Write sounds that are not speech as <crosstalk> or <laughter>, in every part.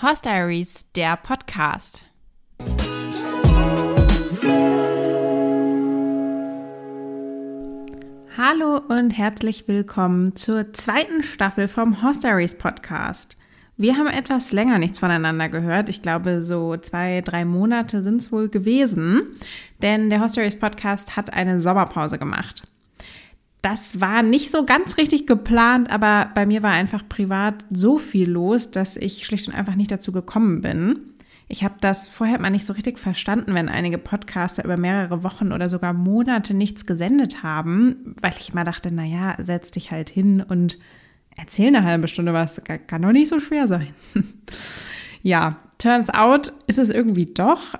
Horse Diaries, der Podcast. Hallo und herzlich willkommen zur zweiten Staffel vom Horse Diaries Podcast. Wir haben etwas länger nichts voneinander gehört. Ich glaube, so zwei, drei Monate sind es wohl gewesen, denn der Horse Diaries Podcast hat eine Sommerpause gemacht. Das war nicht so ganz richtig geplant, aber bei mir war einfach privat so viel los, dass ich schlicht und einfach nicht dazu gekommen bin. Ich habe das vorher mal nicht so richtig verstanden, wenn einige Podcaster über mehrere Wochen oder sogar Monate nichts gesendet haben, weil ich immer dachte, naja, setz dich halt hin und erzähl eine halbe Stunde was. Kann doch nicht so schwer sein. <laughs> ja, turns out ist es irgendwie doch.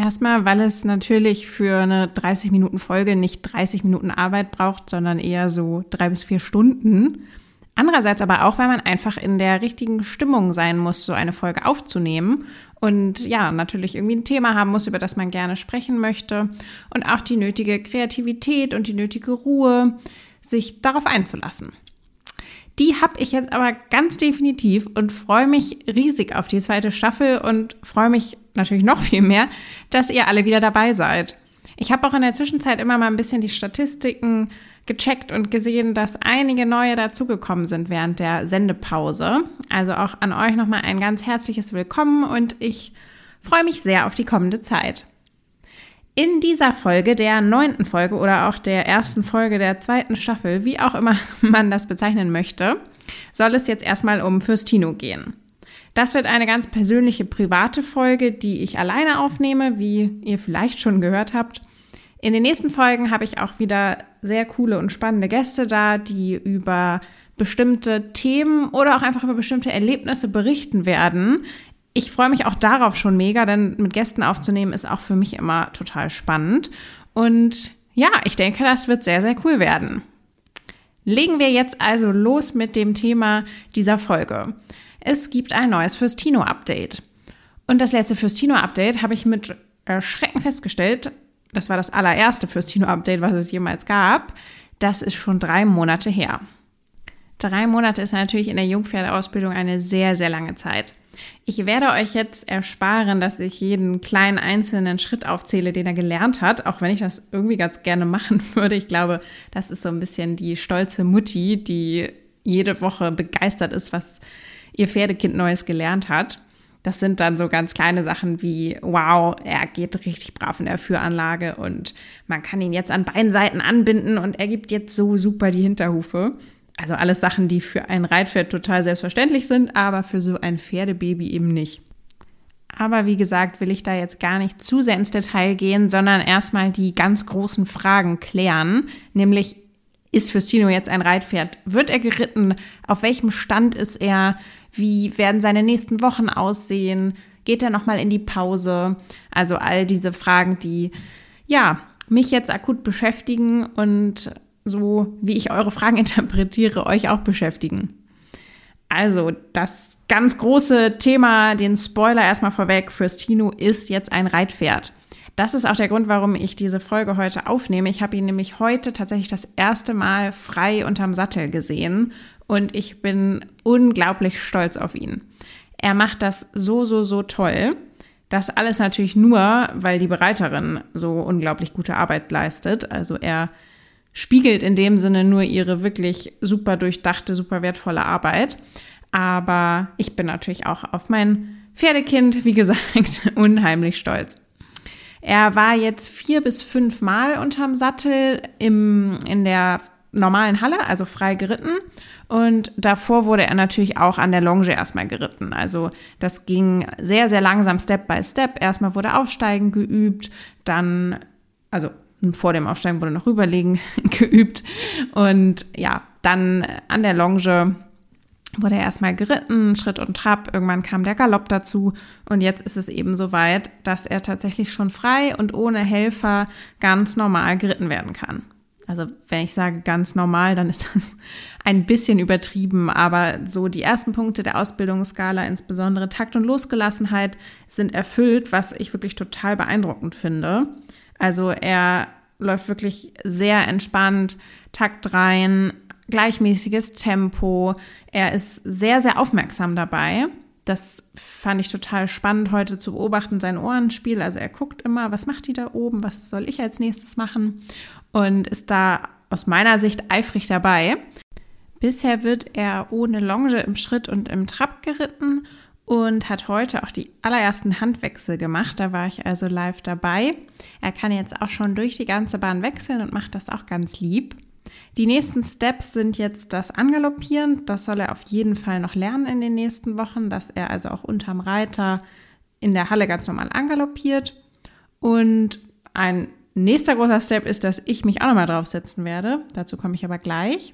Erstmal, weil es natürlich für eine 30 Minuten Folge nicht 30 Minuten Arbeit braucht, sondern eher so drei bis vier Stunden. Andererseits aber auch, weil man einfach in der richtigen Stimmung sein muss, so eine Folge aufzunehmen und ja, natürlich irgendwie ein Thema haben muss, über das man gerne sprechen möchte und auch die nötige Kreativität und die nötige Ruhe, sich darauf einzulassen. Die habe ich jetzt aber ganz definitiv und freue mich riesig auf die zweite Staffel und freue mich natürlich noch viel mehr, dass ihr alle wieder dabei seid. Ich habe auch in der Zwischenzeit immer mal ein bisschen die Statistiken gecheckt und gesehen, dass einige neue dazugekommen sind während der Sendepause. Also auch an euch nochmal ein ganz herzliches Willkommen und ich freue mich sehr auf die kommende Zeit. In dieser Folge, der neunten Folge oder auch der ersten Folge der zweiten Staffel, wie auch immer <laughs> man das bezeichnen möchte, soll es jetzt erstmal um Fürstino gehen. Das wird eine ganz persönliche private Folge, die ich alleine aufnehme, wie ihr vielleicht schon gehört habt. In den nächsten Folgen habe ich auch wieder sehr coole und spannende Gäste da, die über bestimmte Themen oder auch einfach über bestimmte Erlebnisse berichten werden, ich freue mich auch darauf schon mega, denn mit Gästen aufzunehmen ist auch für mich immer total spannend. Und ja, ich denke, das wird sehr, sehr cool werden. Legen wir jetzt also los mit dem Thema dieser Folge. Es gibt ein neues Fürstino-Update. Und das letzte Fürstino-Update habe ich mit Schrecken festgestellt, das war das allererste Fürstino-Update, was es jemals gab, das ist schon drei Monate her. Drei Monate ist natürlich in der Jungpferdeausbildung eine sehr, sehr lange Zeit. Ich werde euch jetzt ersparen, dass ich jeden kleinen einzelnen Schritt aufzähle, den er gelernt hat, auch wenn ich das irgendwie ganz gerne machen <laughs> würde. Ich glaube, das ist so ein bisschen die stolze Mutti, die jede Woche begeistert ist, was ihr Pferdekind Neues gelernt hat. Das sind dann so ganz kleine Sachen wie, wow, er geht richtig brav in der Führanlage und man kann ihn jetzt an beiden Seiten anbinden und er gibt jetzt so super die Hinterhufe. Also alles Sachen, die für ein Reitpferd total selbstverständlich sind, aber für so ein Pferdebaby eben nicht. Aber wie gesagt, will ich da jetzt gar nicht zu sehr ins Detail gehen, sondern erstmal die ganz großen Fragen klären, nämlich ist Fürstino jetzt ein Reitpferd? Wird er geritten? Auf welchem Stand ist er? Wie werden seine nächsten Wochen aussehen? Geht er nochmal in die Pause? Also all diese Fragen, die ja mich jetzt akut beschäftigen und so wie ich eure Fragen <laughs> interpretiere, euch auch beschäftigen. Also, das ganz große Thema, den Spoiler erstmal vorweg, Fürstino ist jetzt ein Reitpferd. Das ist auch der Grund, warum ich diese Folge heute aufnehme. Ich habe ihn nämlich heute tatsächlich das erste Mal frei unterm Sattel gesehen und ich bin unglaublich stolz auf ihn. Er macht das so, so, so toll. Das alles natürlich nur, weil die Bereiterin so unglaublich gute Arbeit leistet. Also er spiegelt in dem Sinne nur ihre wirklich super durchdachte, super wertvolle Arbeit. Aber ich bin natürlich auch auf mein Pferdekind, wie gesagt, <laughs> unheimlich stolz. Er war jetzt vier bis fünf Mal unterm Sattel im, in der normalen Halle, also frei geritten. Und davor wurde er natürlich auch an der Longe erstmal geritten. Also das ging sehr, sehr langsam, Step by Step. Erstmal wurde Aufsteigen geübt, dann, also vor dem Aufsteigen wurde noch rüberlegen <laughs> geübt. Und ja, dann an der Longe wurde er erstmal geritten, Schritt und Trab. Irgendwann kam der Galopp dazu. Und jetzt ist es eben so weit, dass er tatsächlich schon frei und ohne Helfer ganz normal geritten werden kann. Also wenn ich sage ganz normal, dann ist das <laughs> ein bisschen übertrieben, aber so die ersten Punkte der Ausbildungsskala, insbesondere Takt und Losgelassenheit, sind erfüllt, was ich wirklich total beeindruckend finde. Also er läuft wirklich sehr entspannt, Takt rein, gleichmäßiges Tempo. Er ist sehr, sehr aufmerksam dabei. Das fand ich total spannend heute zu beobachten, sein Ohrenspiel. Also er guckt immer, was macht die da oben, was soll ich als nächstes machen und ist da aus meiner Sicht eifrig dabei. Bisher wird er ohne Longe im Schritt und im Trab geritten und hat heute auch die allerersten Handwechsel gemacht. Da war ich also live dabei. Er kann jetzt auch schon durch die ganze Bahn wechseln und macht das auch ganz lieb. Die nächsten Steps sind jetzt das Angaloppieren. Das soll er auf jeden Fall noch lernen in den nächsten Wochen, dass er also auch unterm Reiter in der Halle ganz normal angaloppiert. Und ein nächster großer Step ist, dass ich mich auch nochmal draufsetzen werde. Dazu komme ich aber gleich.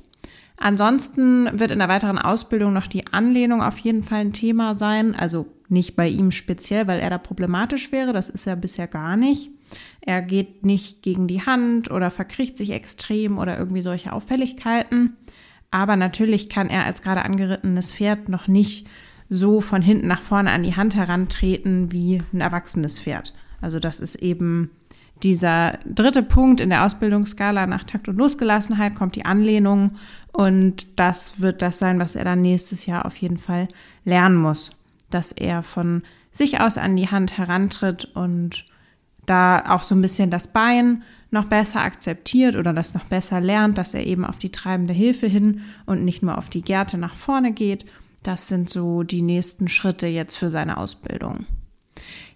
Ansonsten wird in der weiteren Ausbildung noch die Anlehnung auf jeden Fall ein Thema sein. Also nicht bei ihm speziell, weil er da problematisch wäre. Das ist er bisher gar nicht. Er geht nicht gegen die Hand oder verkriecht sich extrem oder irgendwie solche Auffälligkeiten. Aber natürlich kann er als gerade angerittenes Pferd noch nicht so von hinten nach vorne an die Hand herantreten wie ein erwachsenes Pferd. Also das ist eben dieser dritte Punkt in der Ausbildungsskala nach Takt und Losgelassenheit kommt die Anlehnung und das wird das sein, was er dann nächstes Jahr auf jeden Fall lernen muss, dass er von sich aus an die Hand herantritt und da auch so ein bisschen das Bein noch besser akzeptiert oder das noch besser lernt, dass er eben auf die treibende Hilfe hin und nicht nur auf die Gärte nach vorne geht. Das sind so die nächsten Schritte jetzt für seine Ausbildung.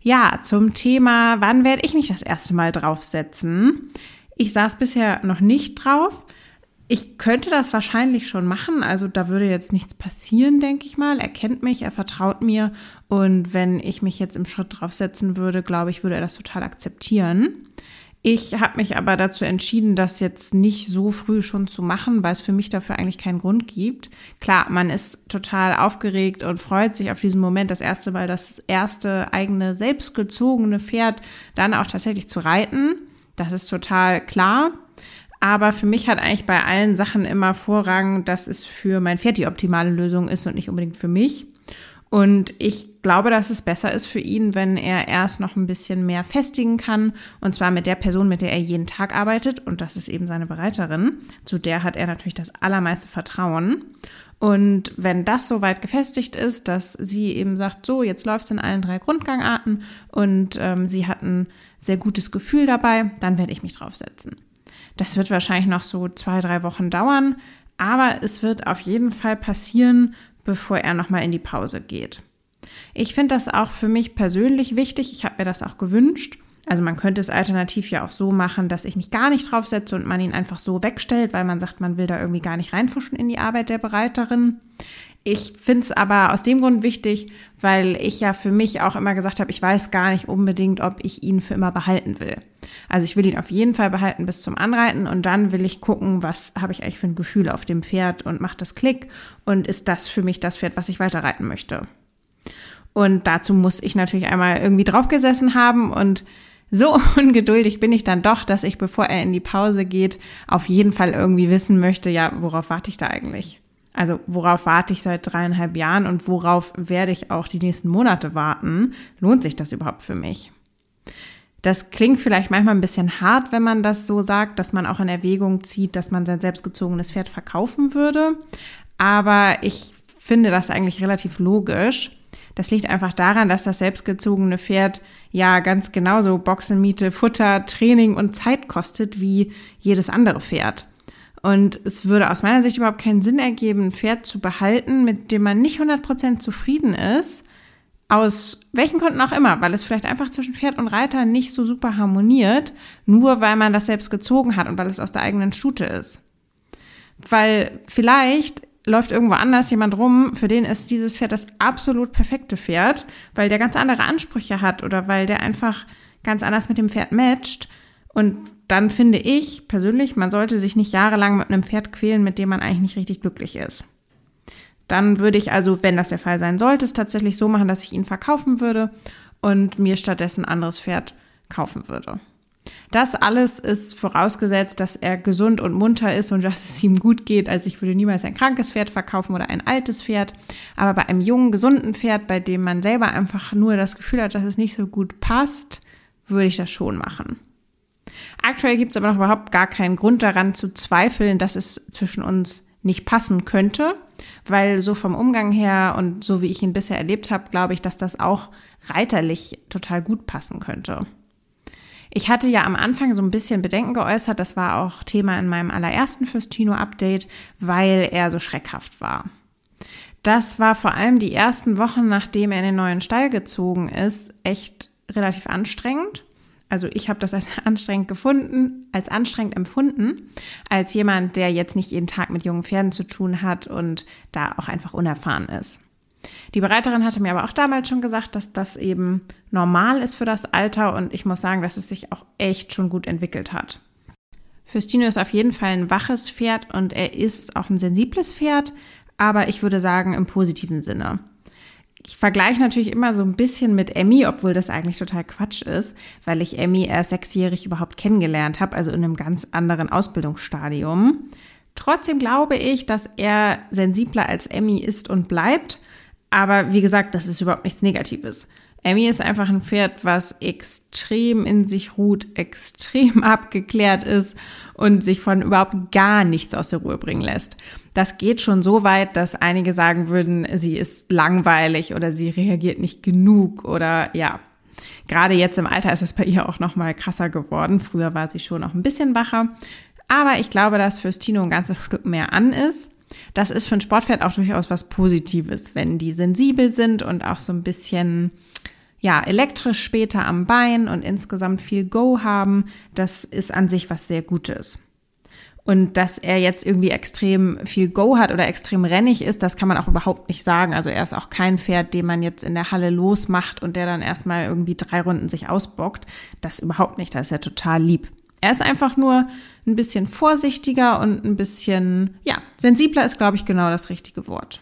Ja, zum Thema, wann werde ich mich das erste Mal draufsetzen? Ich saß bisher noch nicht drauf. Ich könnte das wahrscheinlich schon machen, also da würde jetzt nichts passieren, denke ich mal. Er kennt mich, er vertraut mir und wenn ich mich jetzt im Schritt draufsetzen würde, glaube ich, würde er das total akzeptieren. Ich habe mich aber dazu entschieden, das jetzt nicht so früh schon zu machen, weil es für mich dafür eigentlich keinen Grund gibt. Klar, man ist total aufgeregt und freut sich auf diesen Moment, das erste Mal das erste eigene selbstgezogene Pferd dann auch tatsächlich zu reiten. Das ist total klar. Aber für mich hat eigentlich bei allen Sachen immer Vorrang, dass es für mein Pferd die optimale Lösung ist und nicht unbedingt für mich. Und ich glaube, dass es besser ist für ihn, wenn er erst noch ein bisschen mehr festigen kann. Und zwar mit der Person, mit der er jeden Tag arbeitet. Und das ist eben seine Bereiterin. Zu der hat er natürlich das allermeiste Vertrauen. Und wenn das so weit gefestigt ist, dass sie eben sagt, so, jetzt läuft es in allen drei Grundgangarten und ähm, sie hat ein sehr gutes Gefühl dabei, dann werde ich mich draufsetzen. Das wird wahrscheinlich noch so zwei, drei Wochen dauern, aber es wird auf jeden Fall passieren, bevor er nochmal in die Pause geht. Ich finde das auch für mich persönlich wichtig. Ich habe mir das auch gewünscht. Also man könnte es alternativ ja auch so machen, dass ich mich gar nicht draufsetze und man ihn einfach so wegstellt, weil man sagt, man will da irgendwie gar nicht reinfuschen in die Arbeit der Bereiterin. Ich finde es aber aus dem Grund wichtig, weil ich ja für mich auch immer gesagt habe, ich weiß gar nicht unbedingt, ob ich ihn für immer behalten will. Also ich will ihn auf jeden Fall behalten bis zum Anreiten und dann will ich gucken, was habe ich eigentlich für ein Gefühl auf dem Pferd und macht das Klick und ist das für mich das Pferd, was ich weiter reiten möchte. Und dazu muss ich natürlich einmal irgendwie draufgesessen haben und so <laughs> ungeduldig bin ich dann doch, dass ich, bevor er in die Pause geht, auf jeden Fall irgendwie wissen möchte, ja, worauf warte ich da eigentlich? Also worauf warte ich seit dreieinhalb Jahren und worauf werde ich auch die nächsten Monate warten? Lohnt sich das überhaupt für mich? Das klingt vielleicht manchmal ein bisschen hart, wenn man das so sagt, dass man auch in Erwägung zieht, dass man sein selbstgezogenes Pferd verkaufen würde. Aber ich finde das eigentlich relativ logisch. Das liegt einfach daran, dass das selbstgezogene Pferd ja ganz genauso Boxenmiete, Futter, Training und Zeit kostet wie jedes andere Pferd. Und es würde aus meiner Sicht überhaupt keinen Sinn ergeben, ein Pferd zu behalten, mit dem man nicht 100% zufrieden ist, aus welchen Gründen auch immer, weil es vielleicht einfach zwischen Pferd und Reiter nicht so super harmoniert, nur weil man das selbst gezogen hat und weil es aus der eigenen Stute ist. Weil vielleicht läuft irgendwo anders jemand rum, für den ist dieses Pferd das absolut perfekte Pferd, weil der ganz andere Ansprüche hat oder weil der einfach ganz anders mit dem Pferd matcht. Und dann finde ich persönlich, man sollte sich nicht jahrelang mit einem Pferd quälen, mit dem man eigentlich nicht richtig glücklich ist. Dann würde ich also, wenn das der Fall sein sollte, es tatsächlich so machen, dass ich ihn verkaufen würde und mir stattdessen ein anderes Pferd kaufen würde. Das alles ist vorausgesetzt, dass er gesund und munter ist und dass es ihm gut geht. Also ich würde niemals ein krankes Pferd verkaufen oder ein altes Pferd. Aber bei einem jungen, gesunden Pferd, bei dem man selber einfach nur das Gefühl hat, dass es nicht so gut passt, würde ich das schon machen. Aktuell gibt es aber noch überhaupt gar keinen Grund daran zu zweifeln, dass es zwischen uns nicht passen könnte. weil so vom Umgang her und so wie ich ihn bisher erlebt habe, glaube ich, dass das auch reiterlich total gut passen könnte. Ich hatte ja am Anfang so ein bisschen Bedenken geäußert, das war auch Thema in meinem allerersten Fürstino-Update, weil er so schreckhaft war. Das war vor allem die ersten Wochen, nachdem er in den neuen Stall gezogen ist, echt relativ anstrengend. Also ich habe das als <laughs> anstrengend gefunden, als anstrengend empfunden, als jemand, der jetzt nicht jeden Tag mit jungen Pferden zu tun hat und da auch einfach unerfahren ist. Die Bereiterin hatte mir aber auch damals schon gesagt, dass das eben normal ist für das Alter und ich muss sagen, dass es sich auch echt schon gut entwickelt hat. Fürstino ist auf jeden Fall ein waches Pferd und er ist auch ein sensibles Pferd, aber ich würde sagen im positiven Sinne. Ich vergleiche natürlich immer so ein bisschen mit Emmy, obwohl das eigentlich total Quatsch ist, weil ich Emmy erst sechsjährig überhaupt kennengelernt habe, also in einem ganz anderen Ausbildungsstadium. Trotzdem glaube ich, dass er sensibler als Emmy ist und bleibt aber wie gesagt, das ist überhaupt nichts Negatives. Emmy ist einfach ein Pferd, was extrem in sich ruht, extrem <laughs> abgeklärt ist und sich von überhaupt gar nichts aus der Ruhe bringen lässt. Das geht schon so weit, dass einige sagen würden, sie ist langweilig oder sie reagiert nicht genug oder ja. Gerade jetzt im Alter ist es bei ihr auch noch mal krasser geworden. Früher war sie schon noch ein bisschen wacher, aber ich glaube, dass fürs Tino ein ganzes Stück mehr an ist. Das ist für ein Sportpferd auch durchaus was Positives, wenn die sensibel sind und auch so ein bisschen ja, elektrisch später am Bein und insgesamt viel Go haben. Das ist an sich was sehr Gutes. Und dass er jetzt irgendwie extrem viel Go hat oder extrem rennig ist, das kann man auch überhaupt nicht sagen. Also er ist auch kein Pferd, den man jetzt in der Halle losmacht und der dann erstmal irgendwie drei Runden sich ausbockt. Das überhaupt nicht. Das ist ja total lieb. Er ist einfach nur ein bisschen vorsichtiger und ein bisschen, ja, sensibler ist, glaube ich, genau das richtige Wort.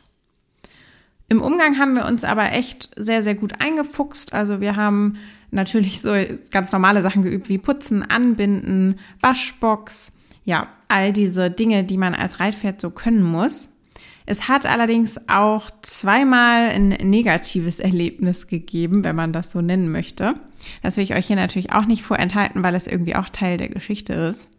Im Umgang haben wir uns aber echt sehr, sehr gut eingefuchst. Also wir haben natürlich so ganz normale Sachen geübt wie Putzen, Anbinden, Waschbox, ja, all diese Dinge, die man als Reitpferd so können muss. Es hat allerdings auch zweimal ein negatives Erlebnis gegeben, wenn man das so nennen möchte. Das will ich euch hier natürlich auch nicht vorenthalten, weil es irgendwie auch Teil der Geschichte ist.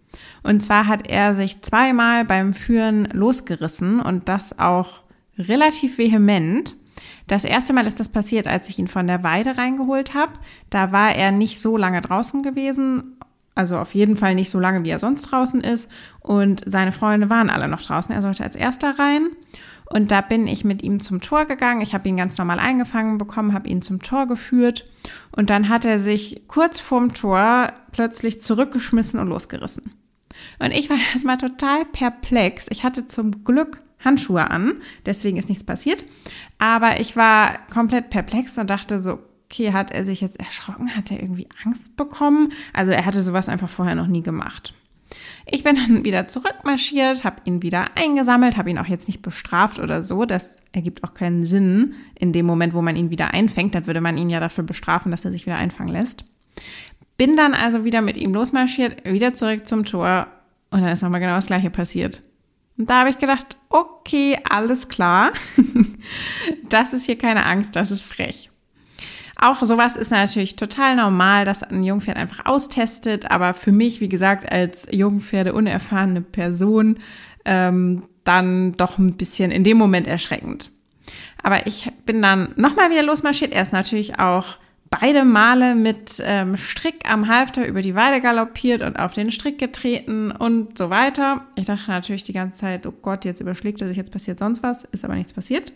Und zwar hat er sich zweimal beim Führen losgerissen und das auch relativ vehement. Das erste Mal ist das passiert, als ich ihn von der Weide reingeholt habe. Da war er nicht so lange draußen gewesen also auf jeden Fall nicht so lange, wie er sonst draußen ist. Und seine Freunde waren alle noch draußen. Er sollte als erster rein. Und da bin ich mit ihm zum Tor gegangen. Ich habe ihn ganz normal eingefangen bekommen, habe ihn zum Tor geführt. Und dann hat er sich kurz vorm Tor plötzlich zurückgeschmissen und losgerissen. Und ich war <laughs> erstmal total perplex. Ich hatte zum Glück Handschuhe an, deswegen ist nichts passiert. Aber ich war komplett perplex und dachte so, okay, hat er sich jetzt erschrocken? Hat er irgendwie Angst bekommen? Also er hatte sowas einfach vorher noch nie gemacht. Ich bin dann wieder zurückmarschiert, habe ihn wieder eingesammelt, habe ihn auch jetzt nicht bestraft oder so. Das ergibt auch keinen Sinn in dem Moment, wo man ihn wieder einfängt. Dann würde man ihn ja dafür bestrafen, dass er sich wieder einfangen lässt. Bin dann also wieder mit ihm losmarschiert, wieder zurück zum Tor und dann ist nochmal genau das gleiche passiert. Und da habe ich gedacht, okay, alles klar. <laughs> das ist hier keine Angst, das ist frech. Auch sowas ist natürlich total normal, dass ein Jungpferd einfach austestet. Aber für mich, wie gesagt, als Jungpferde unerfahrene Person, ähm, dann doch ein bisschen in dem Moment erschreckend. Aber ich bin dann nochmal wieder losmarschiert. Er ist natürlich auch beide Male mit ähm, Strick am Halfter über die Weide galoppiert und auf den Strick getreten und so weiter. Ich dachte natürlich die ganze Zeit, oh Gott, jetzt überschlägt er sich, jetzt passiert sonst was. Ist aber nichts passiert.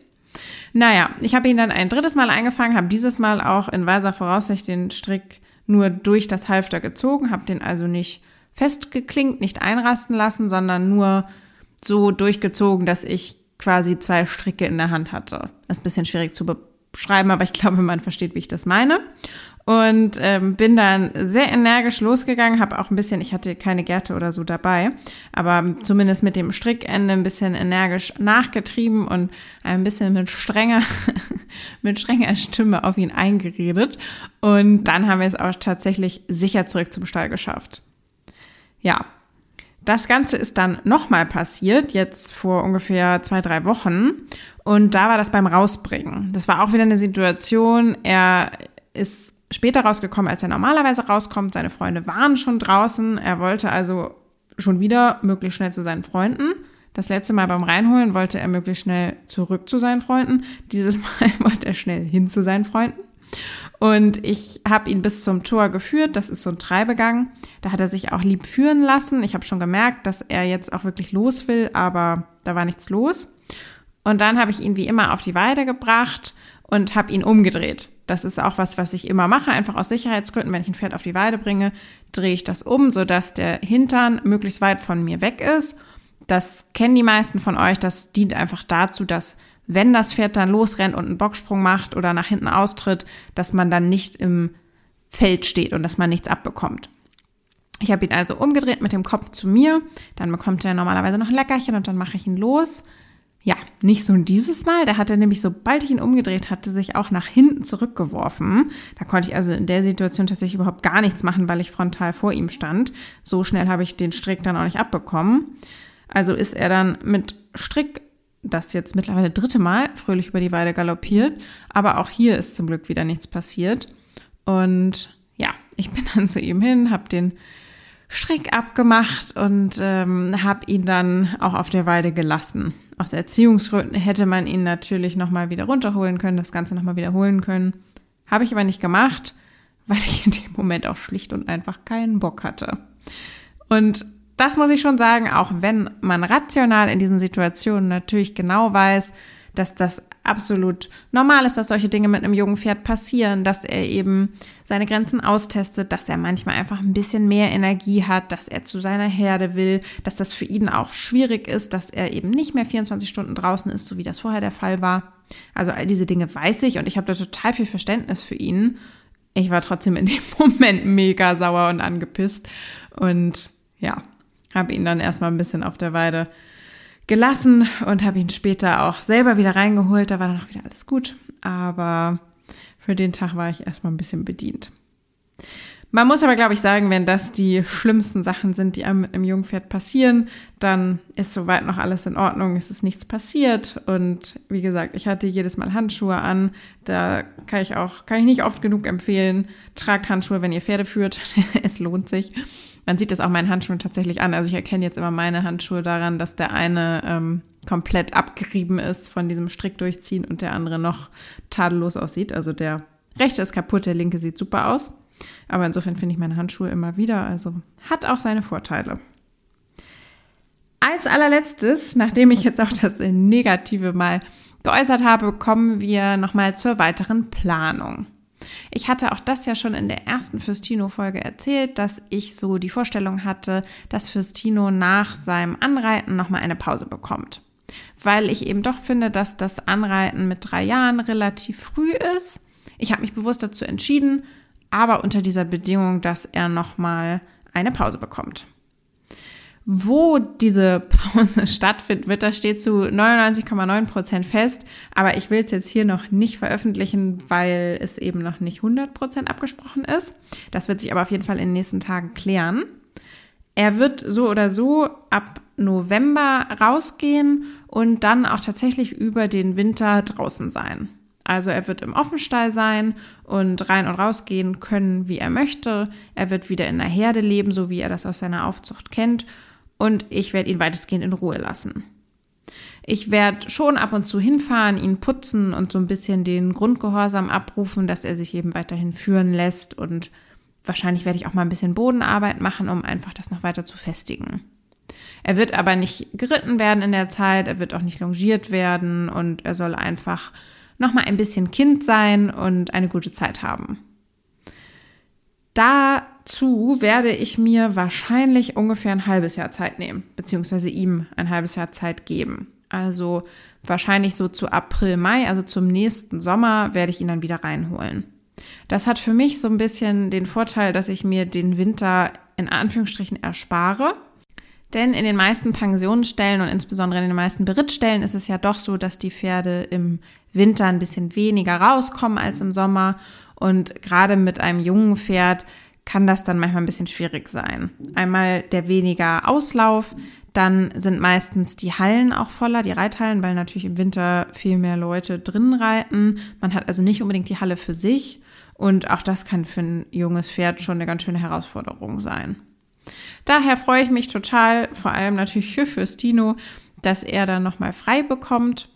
Naja, ich habe ihn dann ein drittes Mal eingefangen, habe dieses Mal auch in weiser Voraussicht den Strick nur durch das Halfter gezogen, habe den also nicht festgeklinkt, nicht einrasten lassen, sondern nur so durchgezogen, dass ich quasi zwei Stricke in der Hand hatte. Das ist ein bisschen schwierig zu beschreiben, aber ich glaube, man versteht, wie ich das meine und ähm, bin dann sehr energisch losgegangen, habe auch ein bisschen, ich hatte keine Gerte oder so dabei, aber zumindest mit dem Strickende ein bisschen energisch nachgetrieben und ein bisschen mit strenger, <laughs> mit strenger Stimme auf ihn eingeredet. Und dann haben wir es auch tatsächlich sicher zurück zum Stall geschafft. Ja, das Ganze ist dann nochmal passiert, jetzt vor ungefähr zwei, drei Wochen. Und da war das beim Rausbringen. Das war auch wieder eine Situation, er ist später rausgekommen, als er normalerweise rauskommt. Seine Freunde waren schon draußen. Er wollte also schon wieder möglichst schnell zu seinen Freunden. Das letzte Mal beim Reinholen wollte er möglichst schnell zurück zu seinen Freunden. Dieses <laughs> Mal wollte er schnell hin zu seinen Freunden. Und ich habe ihn bis zum Tor geführt. Das ist so ein Treibegang. Da hat er sich auch lieb führen lassen. Ich habe schon gemerkt, dass er jetzt auch wirklich los will, aber da war nichts los. Und dann habe ich ihn wie immer auf die Weide gebracht und habe ihn umgedreht. Das ist auch was, was ich immer mache, einfach aus Sicherheitsgründen. Wenn ich ein Pferd auf die Weide bringe, drehe ich das um, sodass der Hintern möglichst weit von mir weg ist. Das kennen die meisten von euch. Das dient einfach dazu, dass wenn das Pferd dann losrennt und einen Bocksprung macht oder nach hinten austritt, dass man dann nicht im Feld steht und dass man nichts abbekommt. Ich habe ihn also umgedreht mit dem Kopf zu mir. Dann bekommt er normalerweise noch ein Leckerchen und dann mache ich ihn los. Ja, nicht so dieses Mal. Da hat er nämlich, sobald ich ihn umgedreht hatte, sich auch nach hinten zurückgeworfen. Da konnte ich also in der Situation tatsächlich überhaupt gar nichts machen, weil ich frontal vor ihm stand. So schnell habe ich den Strick dann auch nicht abbekommen. Also ist er dann mit Strick, das jetzt mittlerweile dritte Mal, fröhlich über die Weide galoppiert. Aber auch hier ist zum Glück wieder nichts passiert. Und ja, ich bin dann zu ihm hin, habe den Strick abgemacht und ähm, habe ihn dann auch auf der Weide gelassen. Aus Erziehungsgründen hätte man ihn natürlich nochmal wieder runterholen können, das Ganze nochmal wiederholen können. Habe ich aber nicht gemacht, weil ich in dem Moment auch schlicht und einfach keinen Bock hatte. Und das muss ich schon sagen, auch wenn man rational in diesen Situationen natürlich genau weiß, dass das absolut normal ist, dass solche Dinge mit einem jungen Pferd passieren, dass er eben seine Grenzen austestet, dass er manchmal einfach ein bisschen mehr Energie hat, dass er zu seiner Herde will, dass das für ihn auch schwierig ist, dass er eben nicht mehr 24 Stunden draußen ist, so wie das vorher der Fall war. Also all diese Dinge weiß ich und ich habe da total viel Verständnis für ihn. Ich war trotzdem in dem <laughs> Moment mega sauer und angepisst und ja, habe ihn dann erstmal ein bisschen auf der Weide gelassen und habe ihn später auch selber wieder reingeholt. Da war dann auch wieder alles gut. Aber für den Tag war ich erstmal ein bisschen bedient. Man muss aber, glaube ich, sagen, wenn das die schlimmsten Sachen sind, die einem mit einem Jungpferd passieren, dann ist soweit noch alles in Ordnung, es ist nichts passiert. Und wie gesagt, ich hatte jedes Mal Handschuhe an. Da kann ich auch, kann ich nicht oft genug empfehlen. Tragt Handschuhe, wenn ihr Pferde führt. <laughs> es lohnt sich. Man sieht das auch meinen Handschuhen tatsächlich an. Also ich erkenne jetzt immer meine Handschuhe daran, dass der eine ähm, komplett abgerieben ist von diesem Strick durchziehen und der andere noch tadellos aussieht. Also der rechte ist kaputt, der linke sieht super aus. Aber insofern finde ich meine Handschuhe immer wieder. Also hat auch seine Vorteile. Als allerletztes, nachdem ich jetzt auch das Negative mal geäußert habe, kommen wir nochmal zur weiteren Planung. Ich hatte auch das ja schon in der ersten Fürstino-Folge erzählt, dass ich so die Vorstellung hatte, dass Fürstino nach seinem Anreiten nochmal eine Pause bekommt. Weil ich eben doch finde, dass das Anreiten mit drei Jahren relativ früh ist. Ich habe mich bewusst dazu entschieden, aber unter dieser Bedingung, dass er nochmal eine Pause bekommt. Wo diese Pause <laughs> stattfinden wird, das steht zu 99,9 Prozent fest. Aber ich will es jetzt hier noch nicht veröffentlichen, weil es eben noch nicht 100 Prozent abgesprochen ist. Das wird sich aber auf jeden Fall in den nächsten Tagen klären. Er wird so oder so ab November rausgehen und dann auch tatsächlich über den Winter draußen sein. Also er wird im Offenstall sein und rein und rausgehen können, wie er möchte. Er wird wieder in der Herde leben, so wie er das aus seiner Aufzucht kennt und ich werde ihn weitestgehend in Ruhe lassen. Ich werde schon ab und zu hinfahren, ihn putzen und so ein bisschen den Grundgehorsam abrufen, dass er sich eben weiterhin führen lässt und wahrscheinlich werde ich auch mal ein bisschen Bodenarbeit machen, um einfach das noch weiter zu festigen. Er wird aber nicht geritten werden in der Zeit, er wird auch nicht longiert werden und er soll einfach noch mal ein bisschen Kind sein und eine gute Zeit haben. Dazu werde ich mir wahrscheinlich ungefähr ein halbes Jahr Zeit nehmen, beziehungsweise ihm ein halbes Jahr Zeit geben. Also wahrscheinlich so zu April, Mai, also zum nächsten Sommer, werde ich ihn dann wieder reinholen. Das hat für mich so ein bisschen den Vorteil, dass ich mir den Winter in Anführungsstrichen erspare. Denn in den meisten Pensionsstellen und insbesondere in den meisten Berittstellen ist es ja doch so, dass die Pferde im Winter ein bisschen weniger rauskommen als im Sommer und gerade mit einem jungen Pferd kann das dann manchmal ein bisschen schwierig sein. Einmal der weniger Auslauf, dann sind meistens die Hallen auch voller, die Reithallen, weil natürlich im Winter viel mehr Leute drin reiten. Man hat also nicht unbedingt die Halle für sich und auch das kann für ein junges Pferd schon eine ganz schöne Herausforderung sein. Daher freue ich mich total, vor allem natürlich für Fürstino, dass er dann nochmal frei bekommt.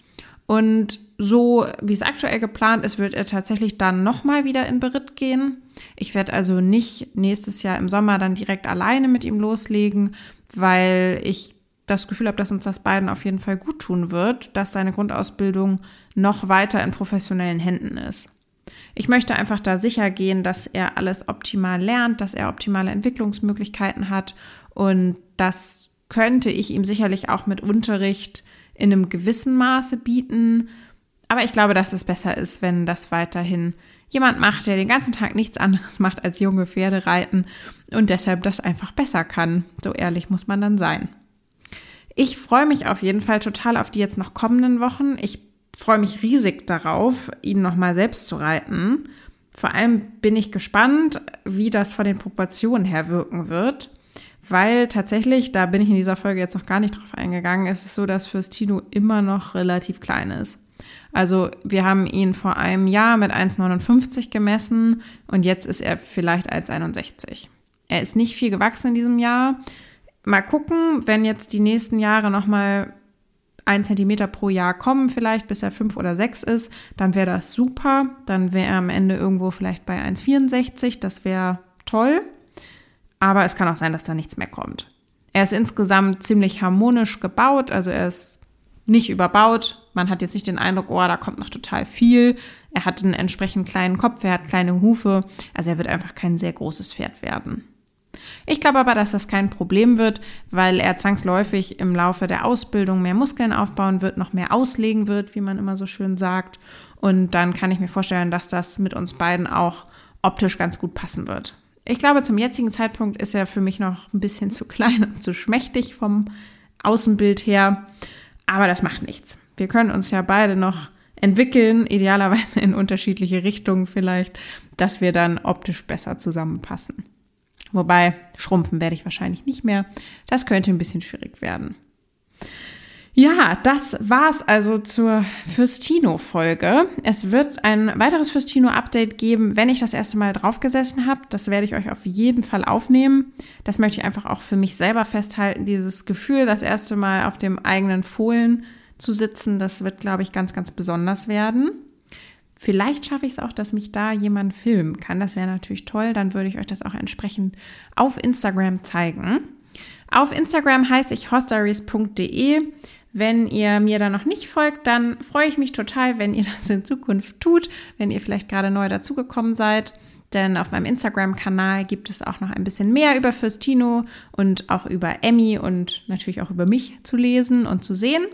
Und so wie es aktuell geplant ist, wird er tatsächlich dann nochmal wieder in Beritt gehen. Ich werde also nicht nächstes Jahr im Sommer dann direkt alleine mit ihm loslegen, weil ich das Gefühl habe, dass uns das beiden auf jeden Fall gut tun wird, dass seine Grundausbildung noch weiter in professionellen Händen ist. Ich möchte einfach da sicher gehen, dass er alles optimal lernt, dass er optimale Entwicklungsmöglichkeiten hat und das könnte ich ihm sicherlich auch mit Unterricht in einem gewissen Maße bieten. Aber ich glaube, dass es besser ist, wenn das weiterhin jemand macht, der den ganzen Tag nichts anderes <laughs> macht als junge Pferde reiten und deshalb das einfach besser kann. So ehrlich muss man dann sein. Ich freue mich auf jeden Fall total auf die jetzt noch kommenden Wochen. Ich freue mich riesig darauf, ihn nochmal selbst zu reiten. Vor allem bin ich gespannt, wie das von den Proportionen her wirken wird, weil tatsächlich, da bin ich in dieser Folge jetzt noch gar nicht drauf eingegangen, es ist so, dass Fürstino immer noch relativ klein ist. Also wir haben ihn vor einem Jahr mit 1,59 gemessen und jetzt ist er vielleicht 1,61. Er ist nicht viel gewachsen in diesem Jahr. Mal gucken, wenn jetzt die nächsten Jahre nochmal ein Zentimeter pro Jahr kommen, vielleicht bis er fünf oder sechs ist, dann wäre das super. Dann wäre er am Ende irgendwo vielleicht bei 1,64. Das wäre toll. Aber es kann auch sein, dass da nichts mehr kommt. Er ist insgesamt ziemlich harmonisch gebaut, also er ist nicht überbaut. Man hat jetzt nicht den Eindruck, oh, da kommt noch total viel. Er hat einen entsprechend kleinen Kopf, er hat kleine Hufe. Also er wird einfach kein sehr großes Pferd werden. Ich glaube aber, dass das kein Problem wird, weil er zwangsläufig im Laufe der Ausbildung mehr Muskeln aufbauen wird, noch mehr auslegen wird, wie man immer so schön sagt. Und dann kann ich mir vorstellen, dass das mit uns beiden auch optisch ganz gut passen wird. Ich glaube, zum jetzigen Zeitpunkt ist er für mich noch ein bisschen zu klein und zu schmächtig vom Außenbild her. Aber das macht nichts. Wir können uns ja beide noch entwickeln, idealerweise in unterschiedliche Richtungen vielleicht, dass wir dann optisch besser zusammenpassen. Wobei, schrumpfen werde ich wahrscheinlich nicht mehr. Das könnte ein bisschen schwierig werden. Ja, das war's also zur Fürstino-Folge. Es wird ein weiteres Fürstino-Update geben, wenn ich das erste Mal draufgesessen habe. Das werde ich euch auf jeden Fall aufnehmen. Das möchte ich einfach auch für mich selber festhalten. Dieses Gefühl, das erste Mal auf dem eigenen Fohlen zu sitzen, das wird, glaube ich, ganz, ganz besonders werden. Vielleicht schaffe ich es auch, dass mich da jemand filmen kann. Das wäre natürlich toll. Dann würde ich euch das auch entsprechend auf Instagram zeigen. Auf Instagram heiße ich hostaries.de. Wenn ihr mir da noch nicht folgt, dann freue ich mich total, wenn ihr <laughs> das in Zukunft tut, wenn ihr vielleicht gerade neu dazugekommen seid. Denn auf meinem Instagram-Kanal gibt es auch noch ein bisschen mehr über Fürstino und auch über Emmy und natürlich auch über mich zu lesen und zu sehen.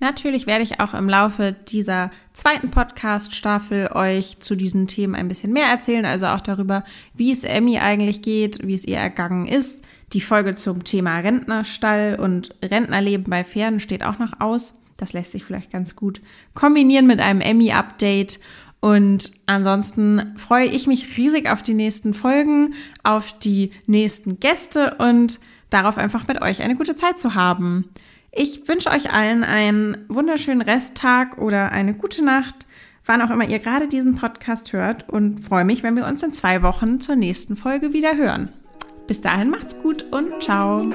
Natürlich werde ich auch im Laufe dieser zweiten Podcast-Staffel euch zu diesen Themen ein bisschen mehr erzählen, also auch darüber, wie es Emmy eigentlich geht, wie es ihr ergangen ist. Die Folge zum Thema Rentnerstall und Rentnerleben bei Pferden steht auch noch aus. Das lässt sich vielleicht ganz gut kombinieren mit einem Emmy-Update. Und ansonsten freue ich mich riesig auf die nächsten Folgen, auf die nächsten Gäste und darauf einfach mit euch eine gute Zeit zu haben. Ich wünsche euch allen einen wunderschönen Resttag oder eine gute Nacht, wann auch immer ihr gerade diesen Podcast hört und freue mich, wenn wir uns in zwei Wochen zur nächsten Folge wieder hören. Bis dahin macht's gut und ciao.